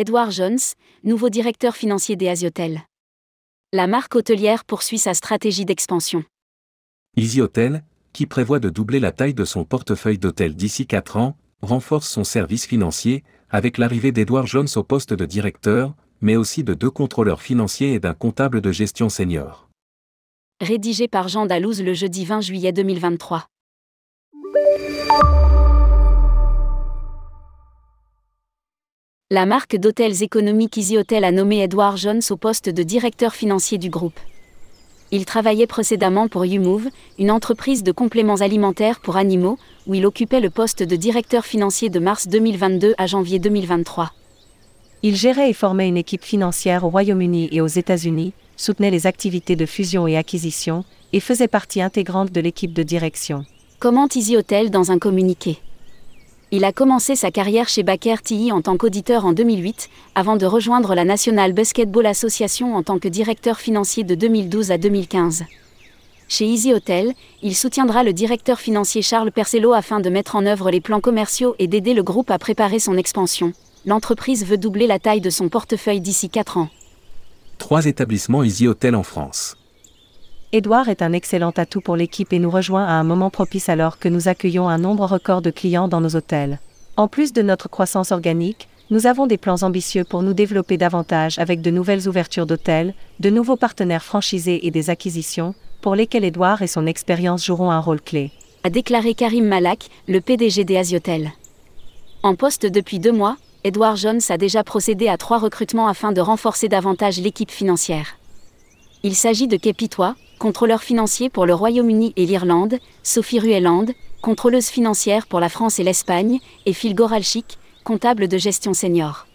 Edward Jones, nouveau directeur financier des. La marque hôtelière poursuit sa stratégie d'expansion. Easy Hotel, qui prévoit de doubler la taille de son portefeuille d'hôtels d'ici 4 ans, renforce son service financier, avec l'arrivée d'Edward Jones au poste de directeur, mais aussi de deux contrôleurs financiers et d'un comptable de gestion senior. Rédigé par Jean Dalouse le jeudi 20 juillet 2023. La marque d'hôtels économiques Easy Hotel a nommé Edward Jones au poste de directeur financier du groupe. Il travaillait précédemment pour YouMove, une entreprise de compléments alimentaires pour animaux, où il occupait le poste de directeur financier de mars 2022 à janvier 2023. Il gérait et formait une équipe financière au Royaume-Uni et aux États-Unis, soutenait les activités de fusion et acquisition, et faisait partie intégrante de l'équipe de direction. Commente Easy Hotel dans un communiqué? Il a commencé sa carrière chez Baker TI en tant qu'auditeur en 2008, avant de rejoindre la National Basketball Association en tant que directeur financier de 2012 à 2015. Chez Easy Hotel, il soutiendra le directeur financier Charles Percello afin de mettre en œuvre les plans commerciaux et d'aider le groupe à préparer son expansion. L'entreprise veut doubler la taille de son portefeuille d'ici 4 ans. Trois établissements Easy Hotel en France. Edouard est un excellent atout pour l'équipe et nous rejoint à un moment propice alors que nous accueillons un nombre record de clients dans nos hôtels. En plus de notre croissance organique, nous avons des plans ambitieux pour nous développer davantage avec de nouvelles ouvertures d'hôtels, de nouveaux partenaires franchisés et des acquisitions, pour lesquels Edouard et son expérience joueront un rôle clé. A déclaré Karim Malak, le PDG des Asiotel. En poste depuis deux mois, Edward Jones a déjà procédé à trois recrutements afin de renforcer davantage l'équipe financière. Il s'agit de Kepitois, contrôleur financier pour le Royaume-Uni et l'Irlande, Sophie Rueland, contrôleuse financière pour la France et l'Espagne, et Phil Goralchik, comptable de gestion senior.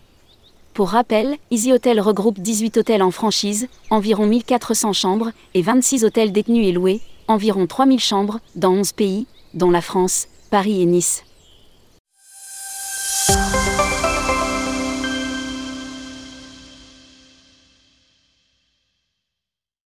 Pour rappel, Easy Hotel regroupe 18 hôtels en franchise, environ 1400 chambres, et 26 hôtels détenus et loués, environ 3000 chambres, dans 11 pays, dont la France, Paris et Nice.